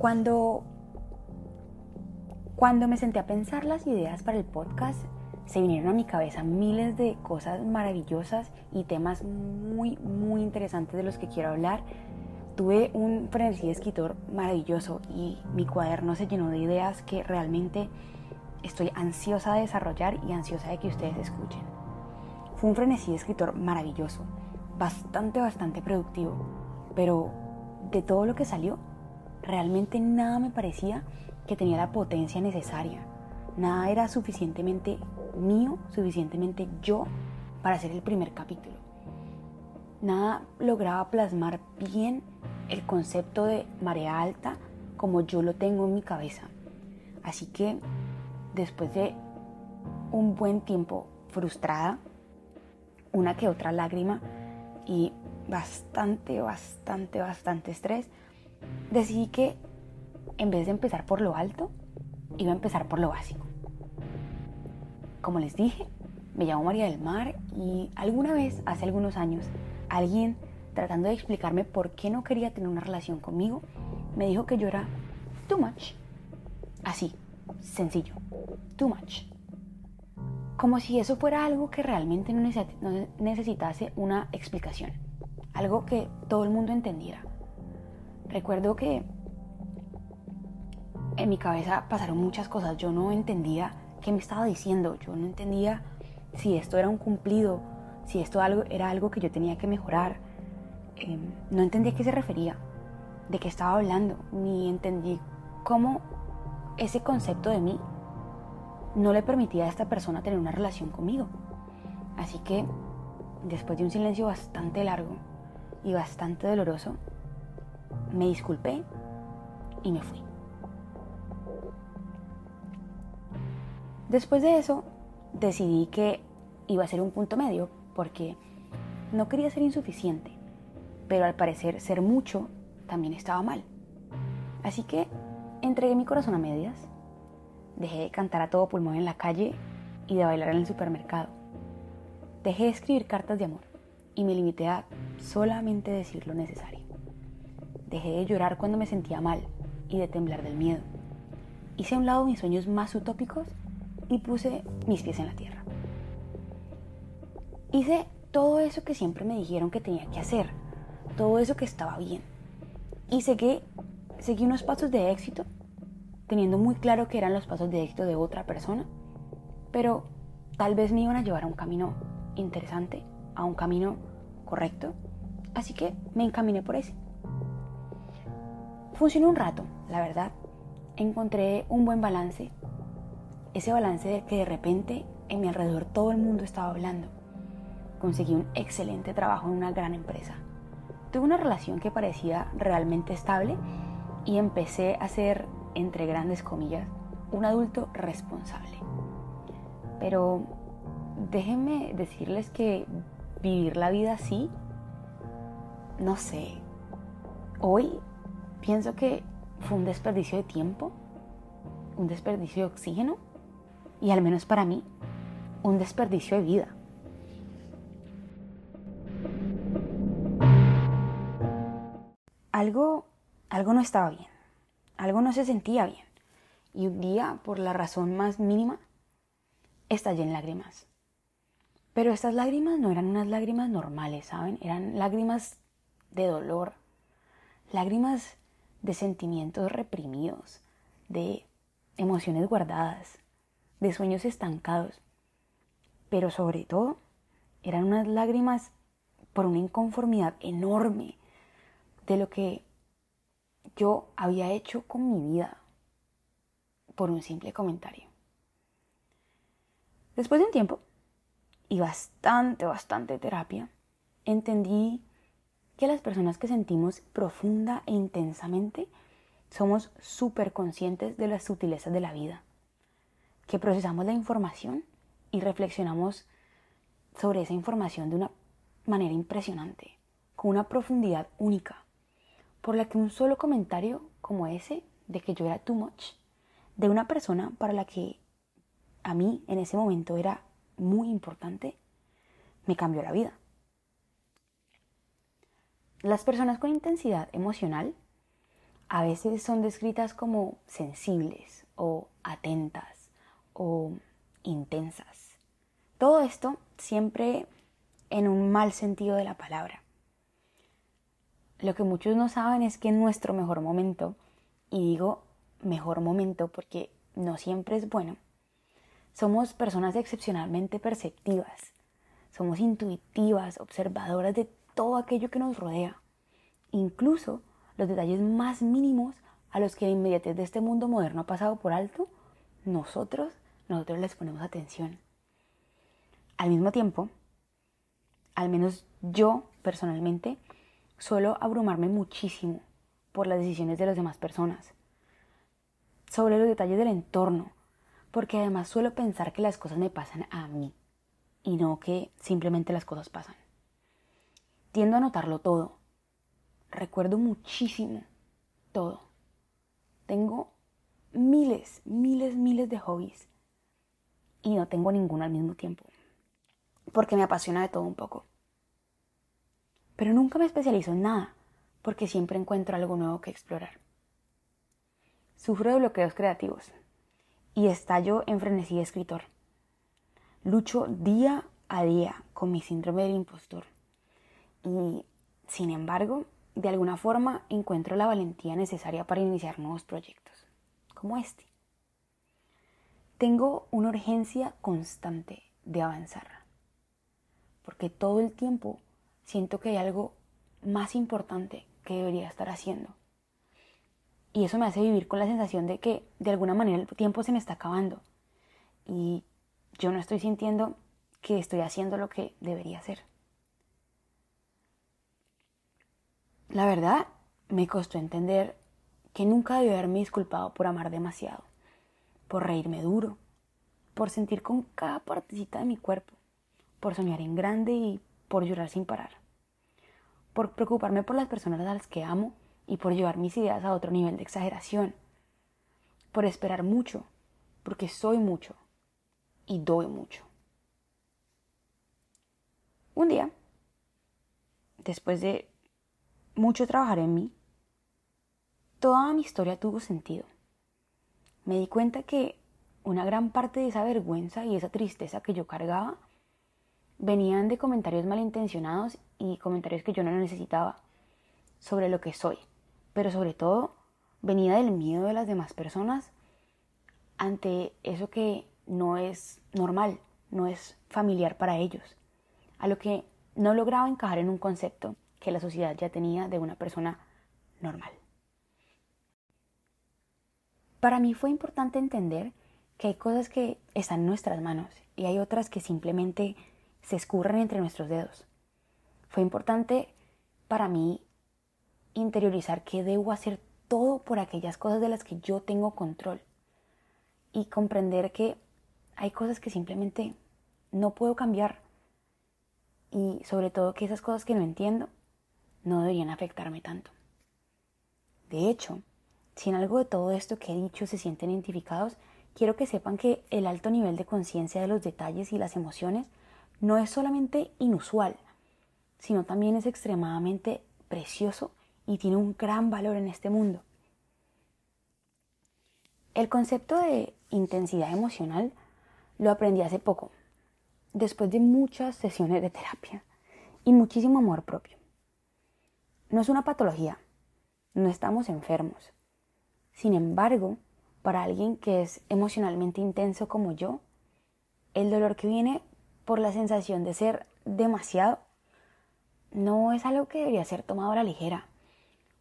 Cuando, cuando me senté a pensar las ideas para el podcast, se vinieron a mi cabeza miles de cosas maravillosas y temas muy, muy interesantes de los que quiero hablar. Tuve un frenesí de escritor maravilloso y mi cuaderno se llenó de ideas que realmente estoy ansiosa de desarrollar y ansiosa de que ustedes escuchen. Fue un frenesí de escritor maravilloso, bastante, bastante productivo, pero de todo lo que salió, realmente nada me parecía que tenía la potencia necesaria. Nada era suficientemente mío, suficientemente yo para hacer el primer capítulo. Nada lograba plasmar bien el concepto de marea alta como yo lo tengo en mi cabeza. Así que después de un buen tiempo frustrada, una que otra lágrima y bastante, bastante, bastante estrés, decidí que en vez de empezar por lo alto, iba a empezar por lo básico. Como les dije, me llamo María del Mar y alguna vez, hace algunos años, alguien tratando de explicarme por qué no quería tener una relación conmigo, me dijo que yo era too much. Así, sencillo, too much. Como si eso fuera algo que realmente no necesitase una explicación, algo que todo el mundo entendiera. Recuerdo que en mi cabeza pasaron muchas cosas, yo no entendía qué me estaba diciendo, yo no entendía si esto era un cumplido, si esto era algo que yo tenía que mejorar, em, no entendía a qué se refería, de qué estaba hablando, ni entendí cómo ese concepto de mí no le permitía a esta persona tener una relación conmigo. Así que, después de un silencio bastante largo y bastante doloroso, me disculpé y me fui. Después de eso, decidí que iba a ser un punto medio porque no quería ser insuficiente, pero al parecer ser mucho también estaba mal. Así que Entregué mi corazón a medias, dejé de cantar a todo pulmón en la calle y de bailar en el supermercado. Dejé de escribir cartas de amor y me limité a solamente decir lo necesario. Dejé de llorar cuando me sentía mal y de temblar del miedo. Hice a un lado mis sueños más utópicos y puse mis pies en la tierra. Hice todo eso que siempre me dijeron que tenía que hacer, todo eso que estaba bien. Y que seguí unos pasos de éxito, teniendo muy claro que eran los pasos de éxito de otra persona, pero tal vez me iban a llevar a un camino interesante, a un camino correcto, así que me encaminé por ese. Funcionó un rato, la verdad. Encontré un buen balance, ese balance de que de repente en mi alrededor todo el mundo estaba hablando. Conseguí un excelente trabajo en una gran empresa. Tuve una relación que parecía realmente estable y empecé a ser, entre grandes comillas, un adulto responsable. Pero déjenme decirles que vivir la vida así, no sé, hoy pienso que fue un desperdicio de tiempo, un desperdicio de oxígeno y al menos para mí, un desperdicio de vida. Algo algo no estaba bien, algo no se sentía bien. Y un día, por la razón más mínima, estallé en lágrimas. Pero estas lágrimas no eran unas lágrimas normales, ¿saben? Eran lágrimas de dolor, lágrimas de sentimientos reprimidos, de emociones guardadas, de sueños estancados. Pero sobre todo, eran unas lágrimas por una inconformidad enorme de lo que yo había hecho con mi vida por un simple comentario. Después de un tiempo y bastante, bastante terapia, entendí que las personas que sentimos profunda e intensamente somos súper conscientes de las sutilezas de la vida, que procesamos la información y reflexionamos sobre esa información de una manera impresionante, con una profundidad única por la que un solo comentario como ese de que yo era too much, de una persona para la que a mí en ese momento era muy importante, me cambió la vida. Las personas con intensidad emocional a veces son descritas como sensibles o atentas o intensas. Todo esto siempre en un mal sentido de la palabra. Lo que muchos no saben es que en nuestro mejor momento, y digo mejor momento porque no siempre es bueno, somos personas excepcionalmente perceptivas, somos intuitivas, observadoras de todo aquello que nos rodea, incluso los detalles más mínimos a los que la inmediatez de este mundo moderno ha pasado por alto, nosotros, nosotros les ponemos atención. Al mismo tiempo, al menos yo personalmente, suelo abrumarme muchísimo por las decisiones de las demás personas, sobre los detalles del entorno, porque además suelo pensar que las cosas me pasan a mí y no que simplemente las cosas pasan. Tiendo a notarlo todo. Recuerdo muchísimo todo. Tengo miles, miles, miles de hobbies y no tengo ninguno al mismo tiempo, porque me apasiona de todo un poco. Pero nunca me especializo en nada, porque siempre encuentro algo nuevo que explorar. Sufro de bloqueos creativos y estallo en frenesí de escritor. Lucho día a día con mi síndrome del impostor y, sin embargo, de alguna forma encuentro la valentía necesaria para iniciar nuevos proyectos, como este. Tengo una urgencia constante de avanzar, porque todo el tiempo siento que hay algo más importante que debería estar haciendo. Y eso me hace vivir con la sensación de que de alguna manera el tiempo se me está acabando. Y yo no estoy sintiendo que estoy haciendo lo que debería hacer. La verdad, me costó entender que nunca debí haberme disculpado por amar demasiado, por reírme duro, por sentir con cada partecita de mi cuerpo, por soñar en grande y por llorar sin parar por preocuparme por las personas a las que amo y por llevar mis ideas a otro nivel de exageración, por esperar mucho, porque soy mucho y doy mucho. Un día, después de mucho trabajar en mí, toda mi historia tuvo sentido. Me di cuenta que una gran parte de esa vergüenza y esa tristeza que yo cargaba venían de comentarios malintencionados y comentarios que yo no necesitaba sobre lo que soy, pero sobre todo venía del miedo de las demás personas ante eso que no es normal, no es familiar para ellos, a lo que no lograba encajar en un concepto que la sociedad ya tenía de una persona normal. Para mí fue importante entender que hay cosas que están en nuestras manos y hay otras que simplemente se escurren entre nuestros dedos. Fue importante para mí interiorizar que debo hacer todo por aquellas cosas de las que yo tengo control y comprender que hay cosas que simplemente no puedo cambiar y sobre todo que esas cosas que no entiendo no deberían afectarme tanto. De hecho, si en algo de todo esto que he dicho se sienten identificados, quiero que sepan que el alto nivel de conciencia de los detalles y las emociones no es solamente inusual, sino también es extremadamente precioso y tiene un gran valor en este mundo. El concepto de intensidad emocional lo aprendí hace poco, después de muchas sesiones de terapia y muchísimo amor propio. No es una patología, no estamos enfermos. Sin embargo, para alguien que es emocionalmente intenso como yo, el dolor que viene por la sensación de ser demasiado, no es algo que debería ser tomado a la ligera,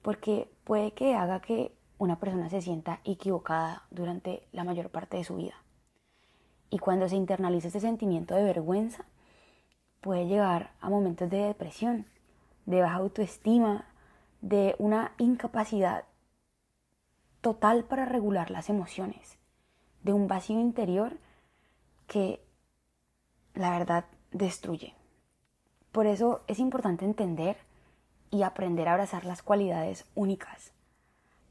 porque puede que haga que una persona se sienta equivocada durante la mayor parte de su vida. Y cuando se internaliza ese sentimiento de vergüenza, puede llegar a momentos de depresión, de baja autoestima, de una incapacidad total para regular las emociones, de un vacío interior que la verdad destruye. Por eso es importante entender y aprender a abrazar las cualidades únicas,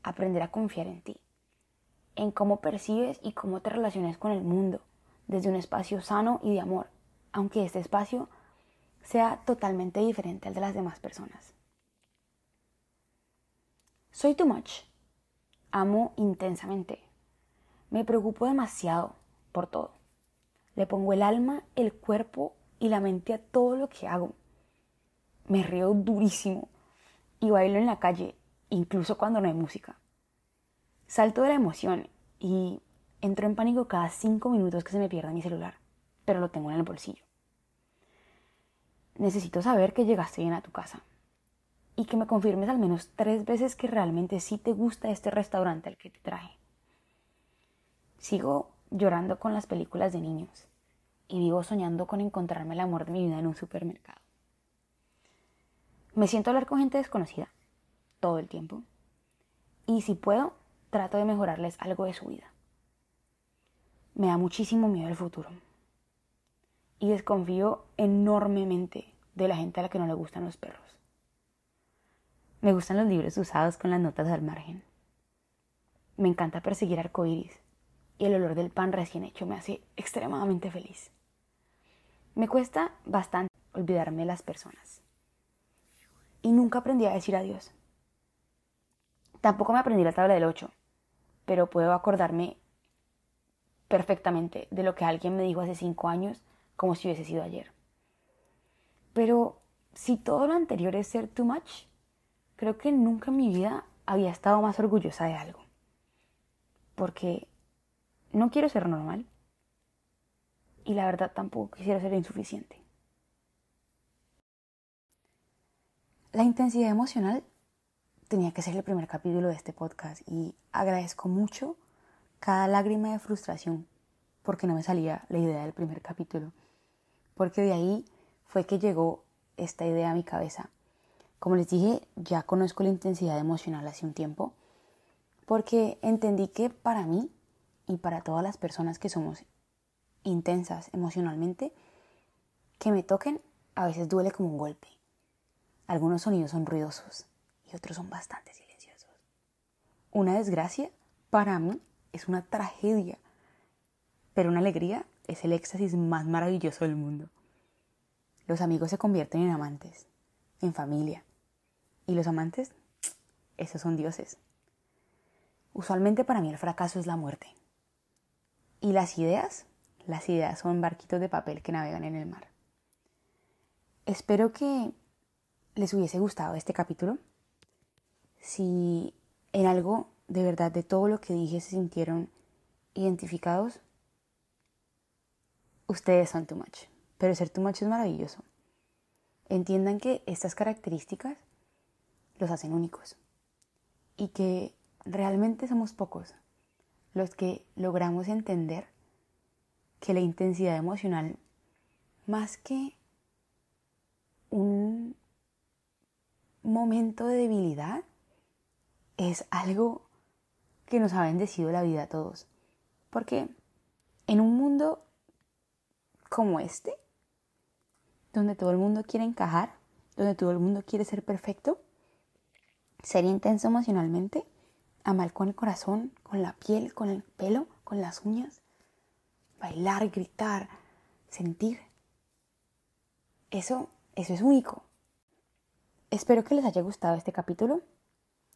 aprender a confiar en ti, en cómo percibes y cómo te relacionas con el mundo desde un espacio sano y de amor, aunque este espacio sea totalmente diferente al de las demás personas. Soy too much amo intensamente. Me preocupo demasiado por todo. Le pongo el alma, el cuerpo y la mente a todo lo que hago. Me río durísimo y bailo en la calle, incluso cuando no hay música. Salto de la emoción y entro en pánico cada cinco minutos que se me pierda mi celular, pero lo tengo en el bolsillo. Necesito saber que llegaste bien a tu casa y que me confirmes al menos tres veces que realmente sí te gusta este restaurante al que te traje. Sigo llorando con las películas de niños y vivo soñando con encontrarme el amor de mi vida en un supermercado. Me siento a hablar con gente desconocida todo el tiempo y si puedo trato de mejorarles algo de su vida. Me da muchísimo miedo el futuro y desconfío enormemente de la gente a la que no le gustan los perros. Me gustan los libros usados con las notas al margen. Me encanta perseguir arcoíris y el olor del pan recién hecho me hace extremadamente feliz. Me cuesta bastante olvidarme de las personas. Y nunca aprendí a decir adiós. Tampoco me aprendí la tabla del 8, pero puedo acordarme perfectamente de lo que alguien me dijo hace cinco años como si hubiese sido ayer. Pero si todo lo anterior es ser too much, creo que nunca en mi vida había estado más orgullosa de algo. Porque no quiero ser normal. Y la verdad tampoco quisiera ser insuficiente. La intensidad emocional tenía que ser el primer capítulo de este podcast y agradezco mucho cada lágrima de frustración porque no me salía la idea del primer capítulo. Porque de ahí fue que llegó esta idea a mi cabeza como les dije, ya conozco la intensidad emocional hace un tiempo, porque entendí que para mí y para todas las personas que somos intensas emocionalmente, que me toquen a veces duele como un golpe. Algunos sonidos son ruidosos y otros son bastante silenciosos. Una desgracia para mí es una tragedia, pero una alegría es el éxtasis más maravilloso del mundo. Los amigos se convierten en amantes, en familia, y los amantes, esos son dioses. Usualmente para mí el fracaso es la muerte. Y las ideas, las ideas son barquitos de papel que navegan en el mar. Espero que les hubiese gustado este capítulo. Si en algo de verdad de todo lo que dije se sintieron identificados, ustedes son too much. Pero ser too much es maravilloso. Entiendan que estas características los hacen únicos. Y que realmente somos pocos los que logramos entender que la intensidad emocional, más que un momento de debilidad, es algo que nos ha bendecido la vida a todos. Porque en un mundo como este, donde todo el mundo quiere encajar, donde todo el mundo quiere ser perfecto, ser intenso emocionalmente, amar con el corazón, con la piel, con el pelo, con las uñas, bailar, gritar, sentir. Eso, eso es único. Espero que les haya gustado este capítulo.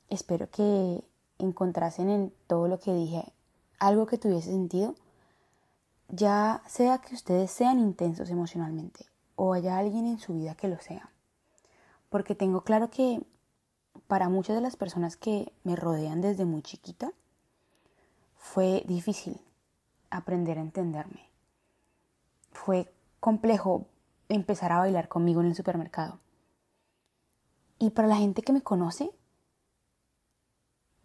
Espero que encontrasen en todo lo que dije algo que tuviese sentido, ya sea que ustedes sean intensos emocionalmente o haya alguien en su vida que lo sea. Porque tengo claro que para muchas de las personas que me rodean desde muy chiquita, fue difícil aprender a entenderme. Fue complejo empezar a bailar conmigo en el supermercado. Y para la gente que me conoce,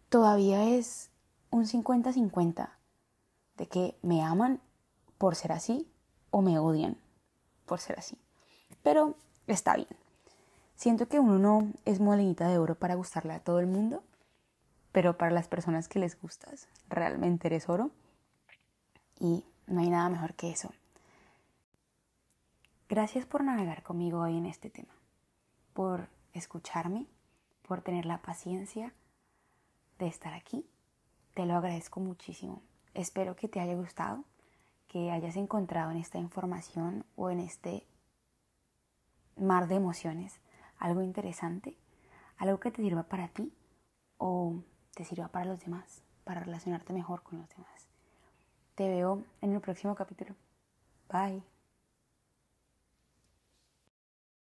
todavía es un 50-50 de que me aman por ser así o me odian por ser así. Pero está bien. Siento que uno no es molinita de oro para gustarle a todo el mundo, pero para las personas que les gustas, realmente eres oro. Y no hay nada mejor que eso. Gracias por navegar conmigo hoy en este tema, por escucharme, por tener la paciencia de estar aquí. Te lo agradezco muchísimo. Espero que te haya gustado, que hayas encontrado en esta información o en este mar de emociones algo interesante, algo que te sirva para ti o te sirva para los demás, para relacionarte mejor con los demás. Te veo en el próximo capítulo. Bye.